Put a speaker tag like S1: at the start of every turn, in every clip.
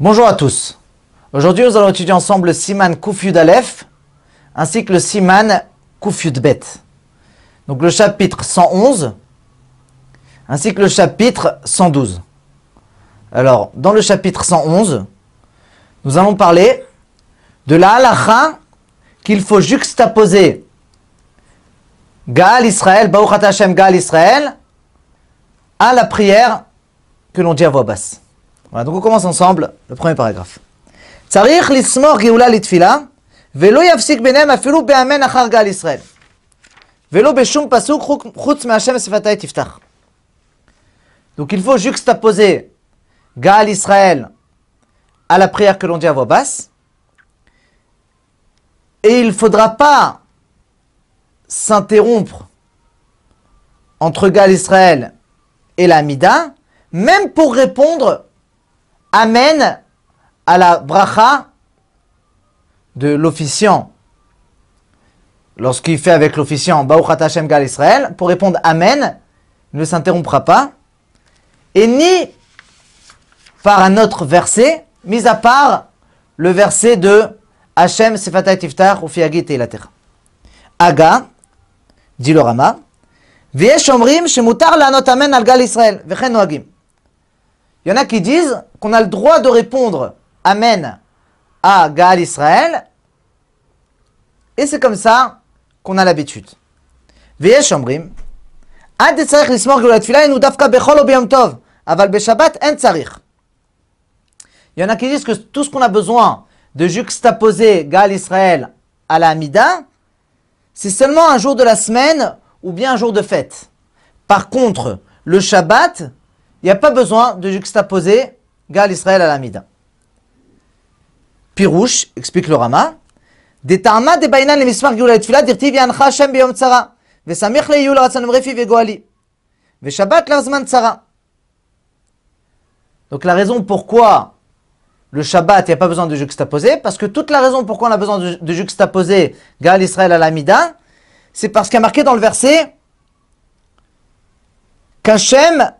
S1: Bonjour à tous. Aujourd'hui, nous allons étudier ensemble le Siman Kufyud Aleph ainsi que le Siman Kufyud Bet. Donc le chapitre 111 ainsi que le chapitre 112. Alors, dans le chapitre 111, nous allons parler de la halacha qu'il faut juxtaposer Gaal Israël, Baruch Hashem Gaal Israël, à la prière que l'on dit à voix basse. Voilà, donc on commence ensemble le premier paragraphe. צריך לשמוח גאולה לתפילה, ולא יפסיק ביניהם אפילו באמן אחר גל ישראל. ולא בשום פסוק חוץ מהשם שפתי תפתח. Donc il faut juxtaposer Gaal Israël à la prière que l'on dit à voix basse. Et il ne faudra pas s'interrompre entre Gaal Israël et la Mida, même pour répondre Amen à la bracha de l'officiant. Lorsqu'il fait avec l'officiant Hashem Gal Israël, pour répondre Amen, il ne s'interrompra pas. Et ni par un autre verset, mis à part le verset de Hashem Sefatay Tiftar ou Fiagit et la. Aga, dit le Rama, Viesh Omrim Shemutar Lanot Amen al Gal Israël, Vechen Noagim. Il y en a qui disent qu'on a le droit de répondre Amen à Gaal Israël. Et c'est comme ça qu'on a l'habitude. ויש אומרים, עד צריך לשמוח גאולת תפילה, אינו דווקא בחול או ביום טוב, אבל בשבת אין צריך. Il y en a qui disent que tout ce qu'on a besoin de juxtaposer Gaal Israël à la Hamida, c'est seulement un jour de la semaine ou bien un jour de fête. Par contre, le Shabbat, il n'y a pas besoin de juxtaposer Gal Israël à l'Amida. Pirouche, explique le Rama, Donc la raison pourquoi le Shabbat, il n'y a pas besoin de juxtaposer, parce que toute la raison pourquoi on a besoin de, juxtaposer Gal Israël à l'Amida, c'est parce qu'il y a marqué dans le verset qu'Hachem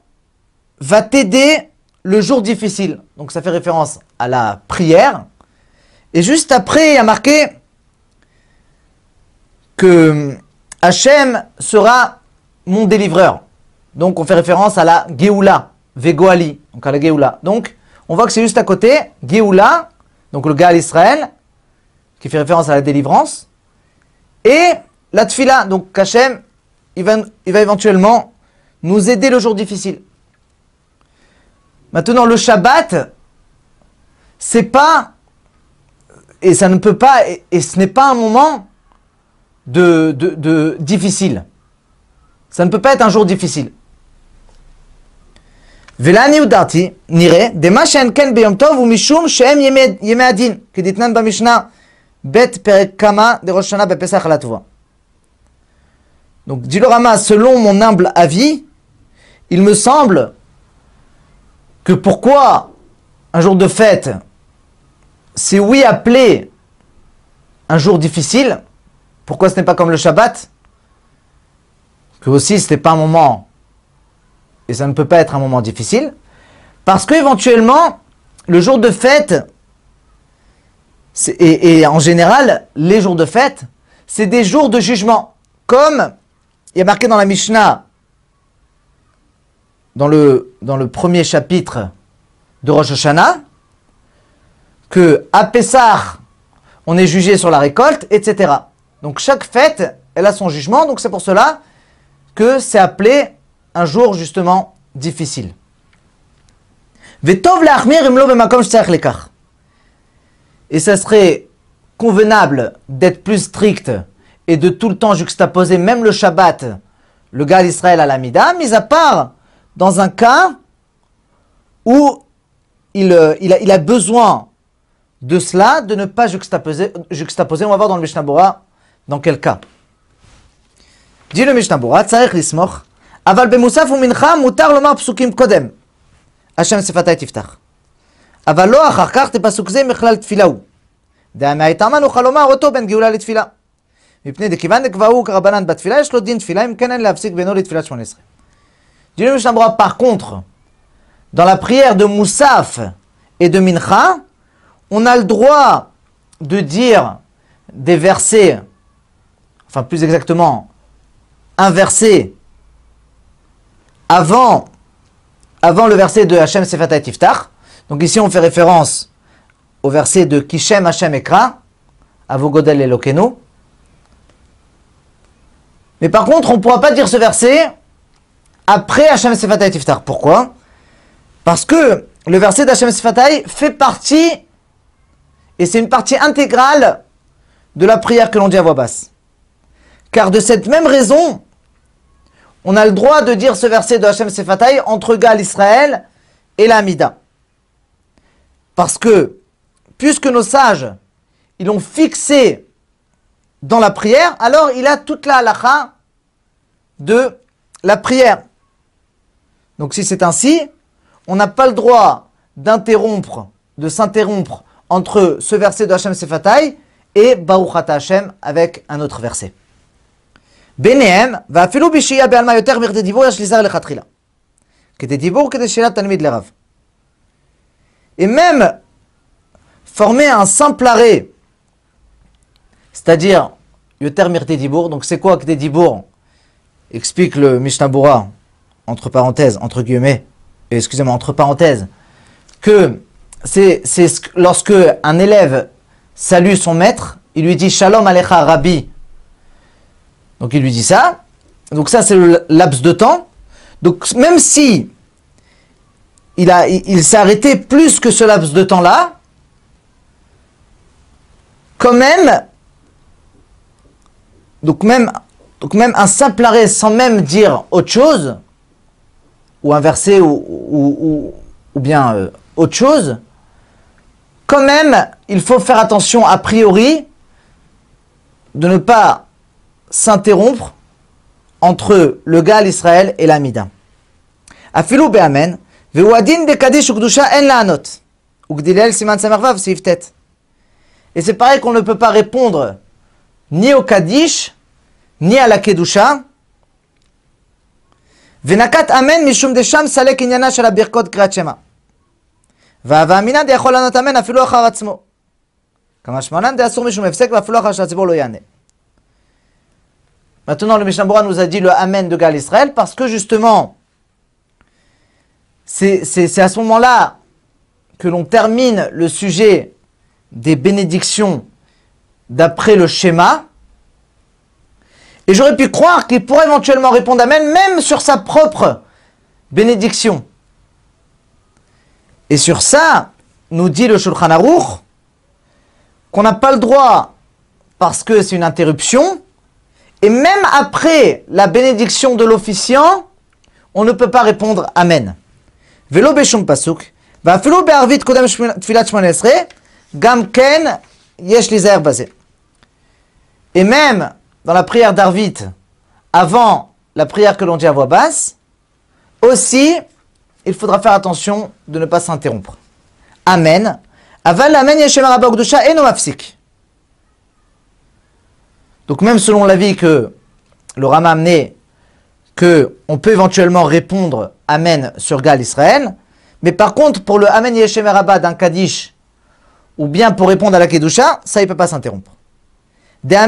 S1: va t'aider le jour difficile. Donc ça fait référence à la prière. Et juste après, il y a marqué que Hachem sera mon délivreur. Donc on fait référence à la Geoula, Vegoali, donc à la Geoula. Donc on voit que c'est juste à côté, Geoula, donc le Gaal Israël, qui fait référence à la délivrance, et la Tfila, donc Hachem, il va, il va éventuellement nous aider le jour difficile. Maintenant, le Shabbat, c'est pas, et ça ne peut pas, et, et ce n'est pas un moment de, de, de, difficile. Ça ne peut pas être un jour difficile. ולעני הודעתי, נראה, דמה שאין כן ביום טוב הוא משום שהם ימי, ימי הדין, כדתנן במשנה ב' פרק כמה דראש שנה בפסח על הטבוע. Donc, dit le Rama, selon mon humble avis, il me semble que pourquoi un jour de fête, c'est oui appelé un jour difficile, pourquoi ce n'est pas comme le Shabbat Que aussi ce n'est pas un moment, et ça ne peut pas être un moment difficile, parce qu'éventuellement, le jour de fête, et, en général, les jours de fête, c'est des jours de jugement. Comme il y a marqué dans la Mishnah, dans le, dans le premier chapitre de Rosh Hashanah, que à Pessah, on est jugé sur la récolte, etc. Donc chaque fête, elle a son jugement, donc c'est pour cela que c'est appelé un jour justement difficile. Et ça serait convenable d'être plus strict et de tout le temps juxtaposer même le Shabbat, le gars d'Israël à l'Amida, mis à part dans un cas où il, il, a, il, a, besoin de cela, de ne pas juxtaposer. juxtaposer. On va voir dans le Mishnah Bora dans quel cas. dit le Mishnah Bora, צריך לסמוך, אבל במוסף ומנחה מותר לומר פסוקים קודם. השם שפתי תפתח. אבל לא אחר כך תפסוק זה מכלל תפילה הוא. דהמהייתמה נוכל לומר אותו בין גאולה לתפילה. מפני דכיוון דקבעו כרבנן בתפילה, יש לו דין תפילה, אם כן אין להפסיק בינו לתפילת שמונה עשרה. Par contre, dans la prière de Moussaf et de Mincha, on a le droit de dire des versets, enfin plus exactement, un verset avant, avant le verset de Hachem Sefata et Tiftach. Donc ici on fait référence au verset de Kishem Hachem Ekra, Avogodel Elokenu. Mais par contre, on ne pourra pas dire ce verset après Hachem Sefatai Tiftar. Pourquoi? Parce que le verset d'Hachem Sefatai fait partie, et c'est une partie intégrale de la prière que l'on dit à voix basse. Car de cette même raison, on a le droit de dire ce verset de Hachem Sefatai entre Gal Israël et l'Amida. Parce que, puisque nos sages, ils l'ont fixé dans la prière, alors il a toute la halakha de la prière. Donc si c'est ainsi, on n'a pas le droit d'interrompre, de s'interrompre entre ce verset de Hachem Sefatai et Baruch Hashem avec un autre verset. Benehem va filu bishia be'alma yoter mirde dibur yash lizar lechatchila. Kede dibur kede shilat talmid lerav. Et même former un simple arrêt, c'est-à-dire yoter mirte donc c'est quoi kede dibour Explique le Mishnah Bura entre parenthèses, entre guillemets, excusez-moi, entre parenthèses, que c'est lorsque un élève salue son maître, il lui dit Shalom Alecha Rabbi. Donc il lui dit ça. Donc ça c'est le laps de temps. Donc même si il, il, s'est arrêté plus que ce laps de temps-là, quand même, donc même, donc même un simple arrêt sans même dire autre chose, ou un verset ou, bien euh, autre chose, quand même, il faut faire attention a priori de ne pas s'interrompre entre le Gal Israël et l'Amida. Afilou be'amen, ve'uadin de kadish ukdusha en la'anot. Ugdilel siman samarvav. Et c'est pareil qu'on ne peut pas répondre ni au Kaddish, ni à la Kedusha, ונקט אמן משום דשם סלק עניינה של הברכות קריאת שמע. והאמינן דיכול לענות אמן אפילו אחר עצמו. כמה שמונן אסור משום הפסק ואפילו אחר שהציבור לא יענה. Maintenant, le Mishnah nous a dit le Amen de Gal Israël parce que justement, c'est à ce moment-là que l'on termine le sujet des bénédictions d'après le schéma. Et j'aurais pu croire qu'il pourrait éventuellement répondre Amen, même sur sa propre bénédiction. Et sur ça, nous dit le Shulchan Aruch, qu'on n'a pas le droit, parce que c'est une interruption, et même après la bénédiction de l'officiant, on ne peut pas répondre Amen. Velo beshum pasuk, tfilat gam ken yesh Et même dans la prière d'Arvit, avant la prière que l'on dit à voix basse, aussi, il faudra faire attention de ne pas s'interrompre. Amen. Aval amen yeshem eno mafsik. Donc même selon l'avis que le Rama a amené, que on peut éventuellement répondre Amen sur Gal Israël, mais par contre pour le Amen Yeshem d'un Kaddish, ou bien pour répondre à la Kedusha, ça il ne peut pas s'interrompre. Car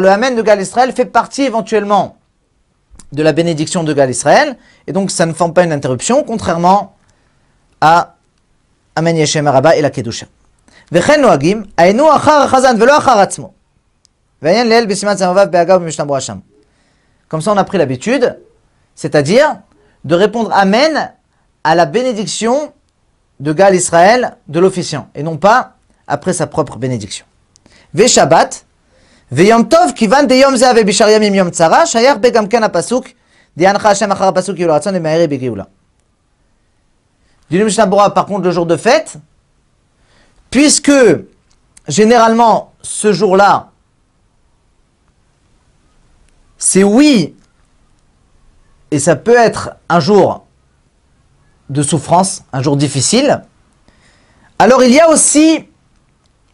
S1: le Amen de Gal Israël fait partie éventuellement de la bénédiction de Gal Israël, et donc ça ne forme pas une interruption, contrairement à Amen Yeshem Araba et la Kedusha. Comme ça on a pris l'habitude, c'est-à-dire de répondre Amen à la bénédiction de Gal Israël de l'officiant, et non pas après sa propre bénédiction. Ve Shabbat, ve Yom Tov, kivan de Yom Zeh bishar yamim Yom Tzara, shayach begam ken apasuk, diancha Hashem achar apasuk yul ratzon, et me'ere begeula. Du Mishnah par contre, le jour de fête, puisque généralement ce jour-là, c'est oui, et ça peut être un jour de souffrance, un jour difficile, alors il y a aussi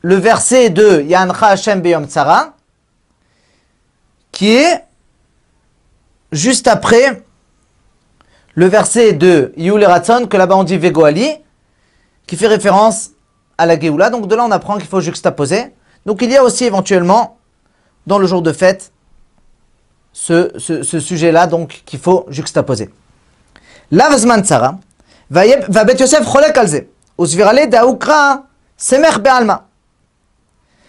S1: le verset de Yancha Hashem Beyom Tzara, qui est juste après le verset de Yul Ratson, que là-bas on dit Vegoali, qui fait référence à la Géoula. Donc de là on apprend qu'il faut juxtaposer. Donc il y a aussi éventuellement, dans le jour de fête, ce, sujet-là donc qu'il faut juxtaposer. Lavzman Tsara, va Bet Yosef Cholek Alze, Daoukra Semer Be'alma.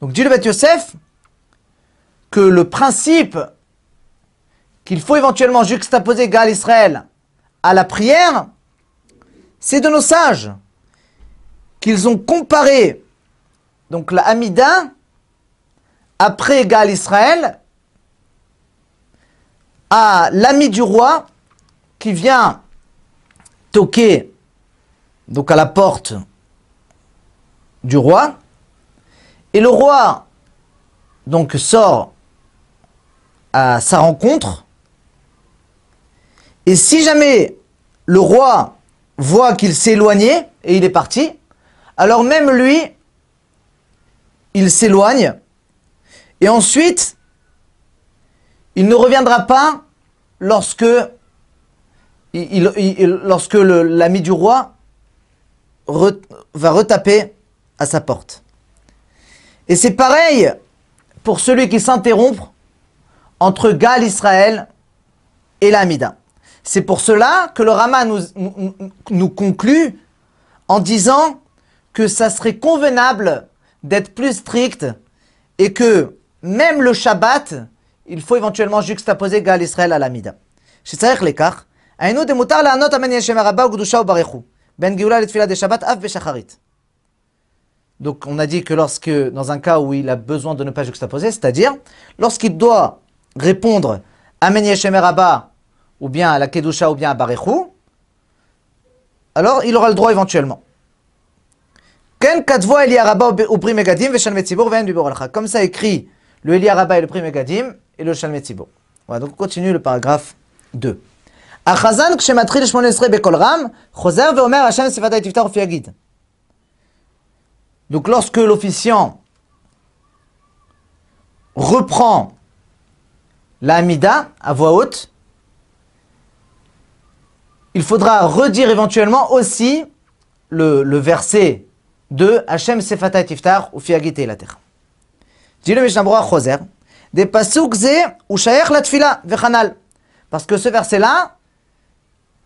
S1: Donc dit le Bet Yosef que le principe qu'il faut éventuellement juxtaposer Gal Israël à la prière, c'est de nos sages qu'ils ont comparé donc la Hamida après Gal Israël à l'ami du roi qui vient toquer donc à la porte du roi et le roi donc sort à sa rencontre et si jamais le roi voit qu'il s'est éloigné et il est parti, alors même lui, il s'éloigne, et ensuite, il ne reviendra pas lorsque, lorsque l'ami du roi va retaper à sa porte. Et c'est pareil pour celui qui s'interrompt entre Gal Israël et l'Amida. C'est pour cela que le Rama nous, conclut en disant que ça serait convenable d'être plus strict et que même le Shabbat, il faut éventuellement juxtaposer Gal Israël à l'Amida. C'est ça l'écart. היינו דמותר לענות אמן ישם הרבה וקדושה וברכו, בין גאולה לתפילה דשבת אף בשחרית. Donc on a dit que lorsque, dans un cas où il a besoin de ne pas juxtaposer, c'est-à-dire lorsqu'il doit répondre Amen Yeshem Rabba, ou bien à la Kedusha, ou bien à Barechu, alors il aura le droit éventuellement. Comme ça écrit le Eliaraba et le Pri Megadim et le Shalmet Tzibur. Voilà, donc on continue le paragraphe 2. החזן כשמתחיל 18 בקול רם, חוזר ואומר השם שפתי תפתח ופי יגיד. Donc lorsque l'officiant reprend la Mida à voix haute, il faudra redire éventuellement aussi le, le verset de Hachem Sefata Tiftar ou Fiagite la terre. Dit le Mishnah Choser, des pasuk ze ou shayer la tfila vechanal. Parce que ce verset-là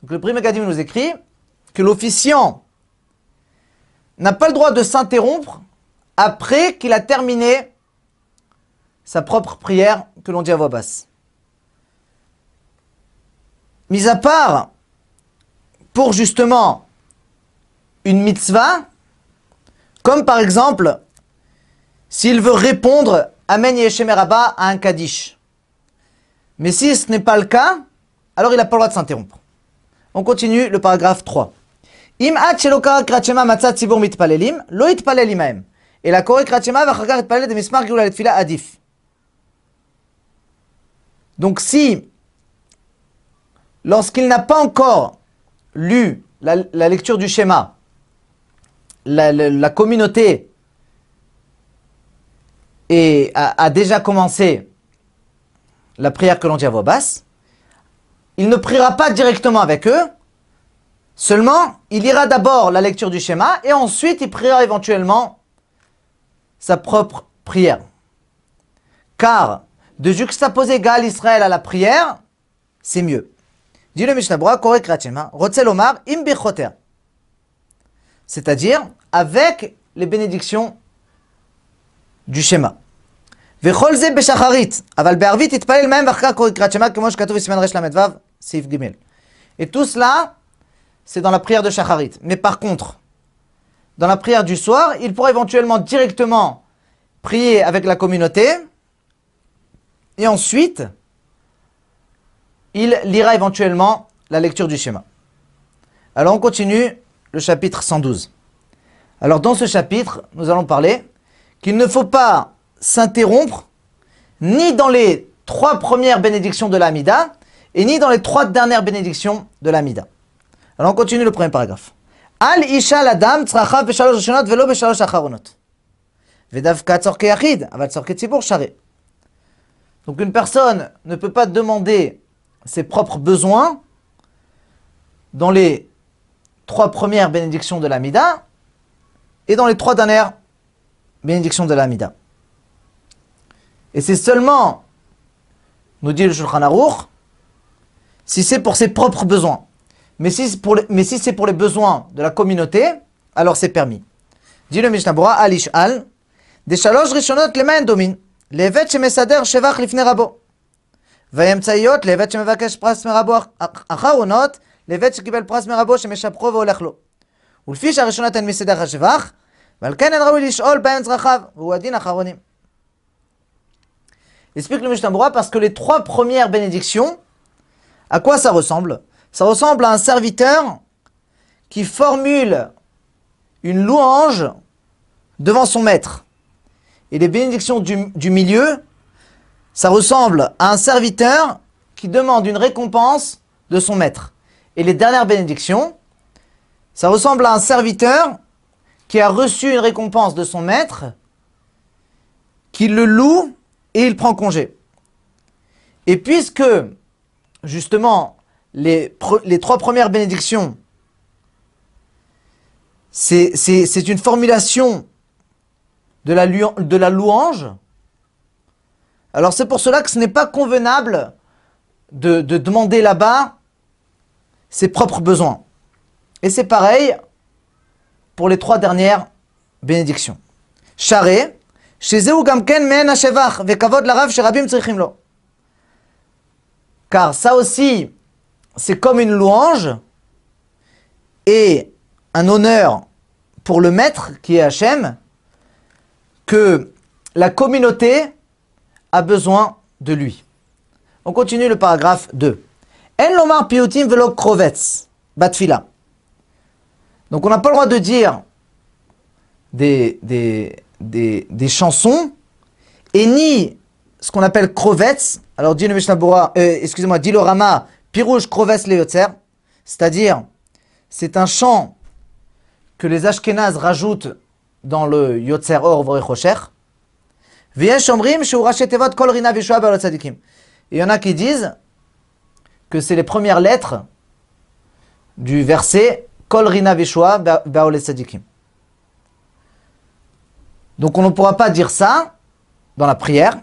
S1: Donc le Pri Megadim nous écrit que l'officiant n'a pas le droit de s'interrompre après qu'il a terminé sa propre prière que l'on dit à voix basse. Mis à part pour justement une mitzvah, comme par exemple, s'il veut répondre Amen Yeshem à un Kaddish. Mais si ce n'est pas le cas, alors il n'a pas le droit de s'interrompre. On continue le paragraphe 3. Im shelokara kratchema matzat tzibur mitpalelim, lo itpalel imahem. Et la kore kratchema vachakar itpalel de mismar geula letfila adif. Donc si, lorsqu'il n'a pas encore lu la lecture du schéma, la, communauté a, déjà commencé la prière que l'on dit à voix basse, il ne priera pas directement avec eux, seulement il ira d'abord la lecture du schéma et ensuite il priera éventuellement sa propre prière. Car de juxtaposer Gal Israël à la prière, c'est mieux. Dit le Mishnah Bora, Omar, im C'est-à-dire avec les bénédictions du schéma. וכל זה בשחרית, אבל בערבית תתפלל מהם ואחר כך קורא קריאת שמע כמו שכתוב בסימן רל"ו, סעיף ג'. Et tout cela, c'est dans la prière de Shacharit. Mais par contre, dans la prière du soir, il pourra éventuellement directement prier avec la communauté, et ensuite, il lira éventuellement la lecture du schéma. Alors on continue le chapitre 112. Alors dans ce chapitre, nous allons parler qu'il ne faut pas s'interrompre ni dans les trois premières bénédictions de l'Amida et ni dans les trois dernières bénédictions de l'Amida. Alors on continue le premier paragraphe. Al isha ladam b'shalosh velo b'shalosh acharonot. Tzorke yachid, aval tzibur. Donc une personne ne peut pas demander ses propres besoins dans les trois premières bénédictions de l'Amida et dans les trois dernières bénédictions de l'Amida. Et c'est seulement, nous dit le Shulchan Aruch, si c'est pour ses propres besoins. Mais si c'est pour, mais si pour les besoins de la communauté, alors c'est permis. Dit le Mishnah Bora, Alish Al, des shalosh rishonot le main domine, levet shemesader shevach lifne rabo. והאמצעיות לבית שמבקש פרס מרבו אחרונות, לבית שקיבל פרס מרבו שמשבחו והולך לו. ולפי שהראשונות הן מסדר השבח, ועל כן אין ראוי לשאול בהם צרכיו, והוא הדין אחרונים. Explique le Mishnah parce que les trois premières bénédictions, à quoi ça ressemble? Ça ressemble à un serviteur qui formule une louange devant son maître. Et les bénédictions du, du milieu, ça ressemble à un serviteur qui demande une récompense de son maître. Et les dernières bénédictions, ça ressemble à un serviteur qui a reçu une récompense de son maître, qui le loue et il prend congé. Et puisque, justement, les, trois premières bénédictions, c'est une formulation de la, de la louange, alors c'est pour cela que ce n'est pas convenable de, de demander là-bas ses propres besoins. Et c'est pareil pour les trois dernières bénédictions. Charé, car ça aussi, c'est comme une louange et un honneur pour le maître qui est Hachem, que la communauté a besoin de lui. On continue le paragraphe 2. En lomar velo krovetz, batfila. Donc on n'a pas le droit de dire des, des, des, chansons et ni ce qu'on appelle krovetz. Alors dit le Mishnah euh, excusez-moi, dit le Rama, pirouche krovetz leotzer, c'est-à-dire c'est un chant que les Ashkenazes rajoutent dans le Yotzer Or Vrochocher. Il y en a qui disent que c'est les premières lettres du verset Kol Rina Vishua Sadikim. Donc on ne pourra pas dire ça dans la prière.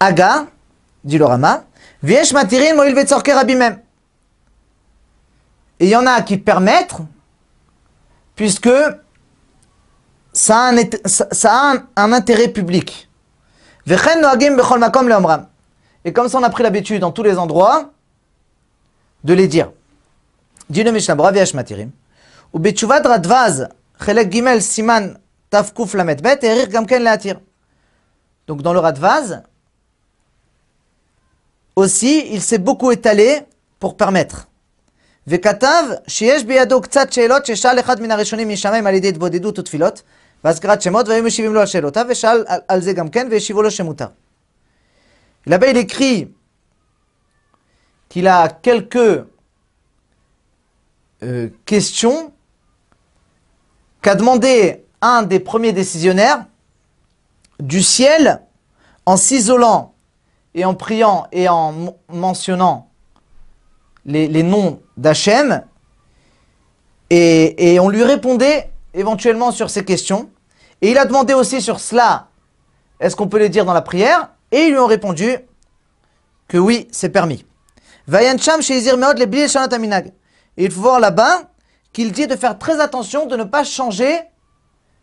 S1: Aga, dit le Rama, Viesh Matirin Moil Rabimem. Et il y en a qui permettent, puisque ça a un, ça, a un, intérêt public. Et comme ça, on a pris l'habitude dans tous les endroits de les dire. Dit le Mishnah Bora, Viesh Matirim. Ou Betchuvad Tafkuf Lamet Bet, Erir Gamken Leatir. Donc dans le Radvaz, aussi, il s'est beaucoup étalé pour permettre. וכתב שיש בידו קצת שאלות ששאל אחד מן הראשונים משמיים על ידי התבודדות ותפילות, והזכרת שמות, והיו משיבים לו על שאלותיו, ושאל על זה גם כן, והשיבו לו שמותר. Là-bas, il écrit qu'il a quelques euh, questions qu'a demandé un des premiers décisionnaires du ciel en s'isolant et en priant et en mentionnant les, noms d'Hachem. Et, on lui répondait éventuellement sur ces questions. Et il a demandé aussi sur cela, est-ce qu'on peut les dire dans la prière? Et ils lui ont répondu que oui, c'est permis. Et il faut voir là-bas qu'il dit de faire très attention de ne pas changer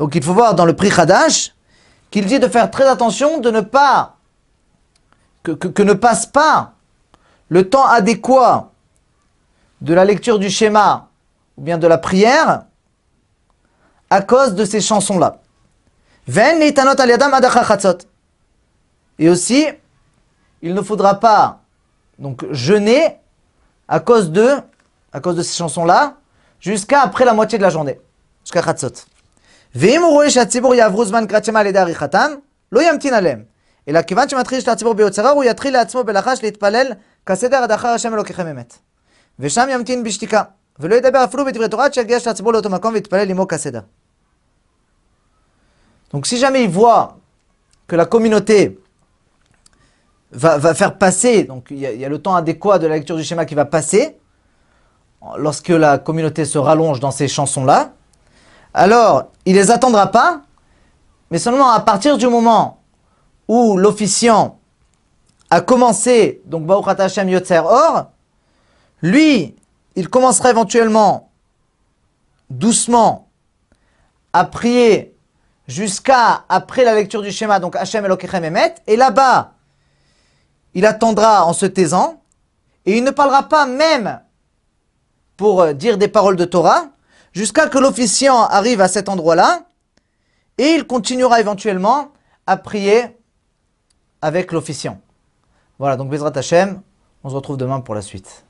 S1: Donc il faut voir dans le prix Khadash qu'il dit de faire très attention de ne pas que, ne passe pas le temps adéquat de la lecture du schéma ou bien de la prière à cause de ces chansons-là. Et aussi, il ne faudra pas donc jeûner à cause de, à cause de ces chansons-là, jusqu'à après la moitié de la journée, jusqu'à Chatzot. ואם הוא רואה שהציבור יעברו זמן קריאת שמע על ידי עריכתם, לא ימתין עליהם. אלא כיוון שמתחיל של הציבור ביוצרה, הוא יתחיל לעצמו בלחש להתפלל כסדר עד אחר השם אלוקיכם אמת. ושם ימתין בשתיקה, ולא ידבר אפילו בדברי תורה עד שיגיע של הציבור לאותו מקום ויתפלל עמו כסדר. Donc si jamais il voit que la communauté va, va faire passer, donc il y, a, il y, a, le temps adéquat de la lecture du schéma qui va passer, lorsque la communauté se rallonge dans ces chansons-là, alors il les attendra pas, mais seulement à partir du moment où l'officiant a commencé, donc Baruch Hashem Yotzer Or, lui, il commencera éventuellement doucement à prier jusqu'à après la lecture du schéma, donc Hashem Elokechem Emet, et là-bas, il attendra en se taisant, et il ne parlera pas même pour euh, dire des paroles de Torah, jusqu'à que l'officiant arrive à cet endroit-là, et il continuera éventuellement à prier avec l'officiant. Voilà, donc Bezrat Hashem, on se retrouve demain pour la suite.